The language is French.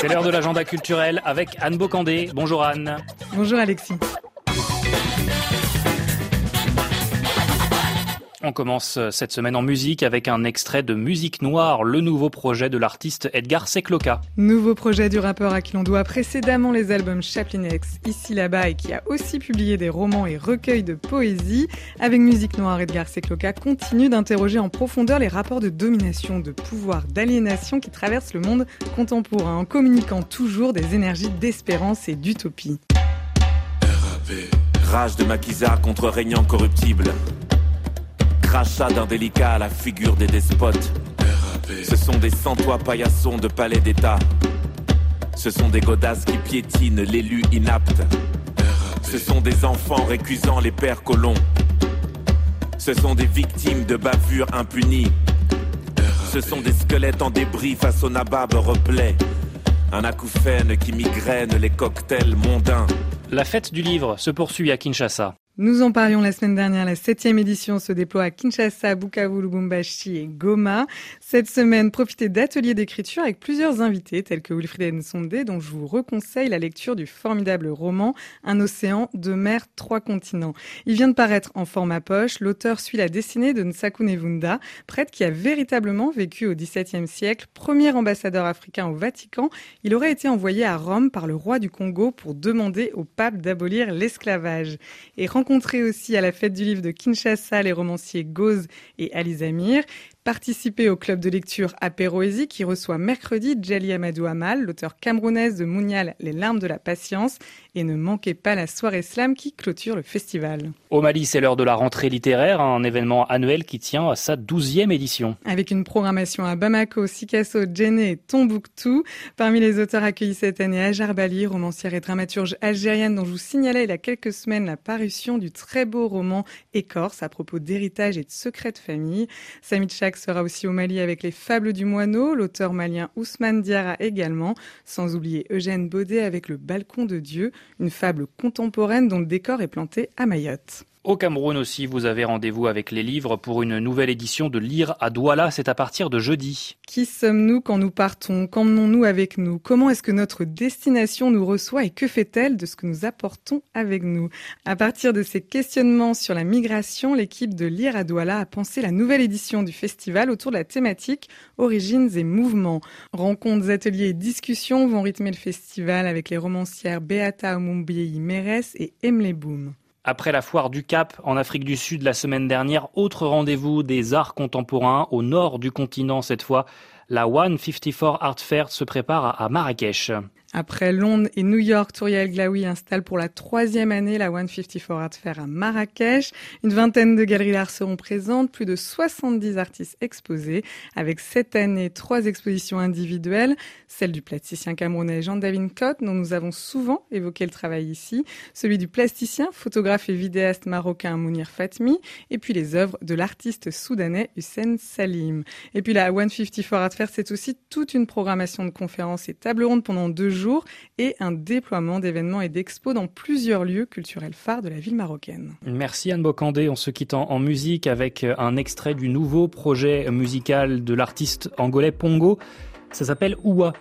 C'est l'heure de l'agenda culturel avec Anne Bocandé. Bonjour Anne. Bonjour Alexis. On commence cette semaine en musique avec un extrait de Musique Noire, le nouveau projet de l'artiste Edgar Secloca. Nouveau projet du rappeur à qui l'on doit précédemment les albums Chaplin X, Ici là-bas et qui a aussi publié des romans et recueils de poésie. Avec Musique Noire, Edgar Secloca continue d'interroger en profondeur les rapports de domination, de pouvoir, d'aliénation qui traversent le monde contemporain en communiquant toujours des énergies d'espérance et d'utopie. Rage de maquisard contre régnant corruptible crachat d'indélicat à la figure des despotes. Ce sont des sans-toits paillassons de palais d'État. Ce sont des godasses qui piétinent l'élu inapte. Ce sont des enfants récusant les pères colons. Ce sont des victimes de bavures impunies. Ce sont des squelettes en débris face au nabab replay. Un acouphène qui migraine les cocktails mondains. La fête du livre se poursuit à Kinshasa. Nous en parlions la semaine dernière. La septième édition se déploie à Kinshasa, Bukavu, Lubumbashi et Goma. Cette semaine, profitez d'ateliers d'écriture avec plusieurs invités tels que Wilfried Nsonde, dont je vous reconseille la lecture du formidable roman Un océan, de mer, trois continents. Il vient de paraître en format poche. L'auteur suit la destinée de Nsaku Nevunda, prêtre qui a véritablement vécu au XVIIe siècle, premier ambassadeur africain au Vatican. Il aurait été envoyé à Rome par le roi du Congo pour demander au pape d'abolir l'esclavage. Et rencontrer aussi à la fête du livre de Kinshasa les romanciers Gauze et Alizamir. Participer au club de lecture Apéroésie qui reçoit mercredi Djali Amadou Amal, l'auteur camerounaise de Mounial Les larmes de la patience. Et ne manquez pas la soirée slam qui clôture le festival. Au Mali, c'est l'heure de la rentrée littéraire, un événement annuel qui tient à sa douzième édition. Avec une programmation à Bamako, Sikasso, Djenné et Tombouctou. Parmi les auteurs accueillis cette année, Ajar Bali, romancière et dramaturge algérienne dont je vous signalais il y a quelques semaines la parution du très beau roman Écorce à propos d'héritage et de secrets de famille. Samit sera aussi au Mali avec les Fables du Moineau, l'auteur malien Ousmane Diarra également, sans oublier Eugène Baudet avec Le Balcon de Dieu, une fable contemporaine dont le décor est planté à Mayotte. Au Cameroun aussi, vous avez rendez-vous avec les livres pour une nouvelle édition de Lire à Douala. C'est à partir de jeudi. Qui sommes-nous quand nous partons? Qu'emmenons-nous avec nous? Comment est-ce que notre destination nous reçoit et que fait-elle de ce que nous apportons avec nous? À partir de ces questionnements sur la migration, l'équipe de Lire à Douala a pensé la nouvelle édition du festival autour de la thématique Origines et mouvements. Rencontres, ateliers et discussions vont rythmer le festival avec les romancières Beata Omumbiei Meres et Emily Boom. Après la foire du Cap en Afrique du Sud la semaine dernière, autre rendez-vous des arts contemporains au nord du continent cette fois. La 154 Art Fair se prépare à Marrakech. Après Londres et New York, Touriel Glaoui installe pour la troisième année la 154 Art Fair à Marrakech. Une vingtaine de galeries d'art seront présentes, plus de 70 artistes exposés, avec cette année trois expositions individuelles, celle du plasticien camerounais Jean-David Cott, dont nous avons souvent évoqué le travail ici, celui du plasticien, photographe et vidéaste marocain Mounir Fatmi, et puis les œuvres de l'artiste soudanais Hussein Salim. Et puis la 154 Art Fair, c'est aussi toute une programmation de conférences et tables rondes pendant deux jours et un déploiement d'événements et d'expos dans plusieurs lieux culturels phares de la ville marocaine. Merci Anne Bocandé. On se quitte en, musique avec un extrait du nouveau projet musical de l'artiste angolais Pongo. Ça s'appelle Oua.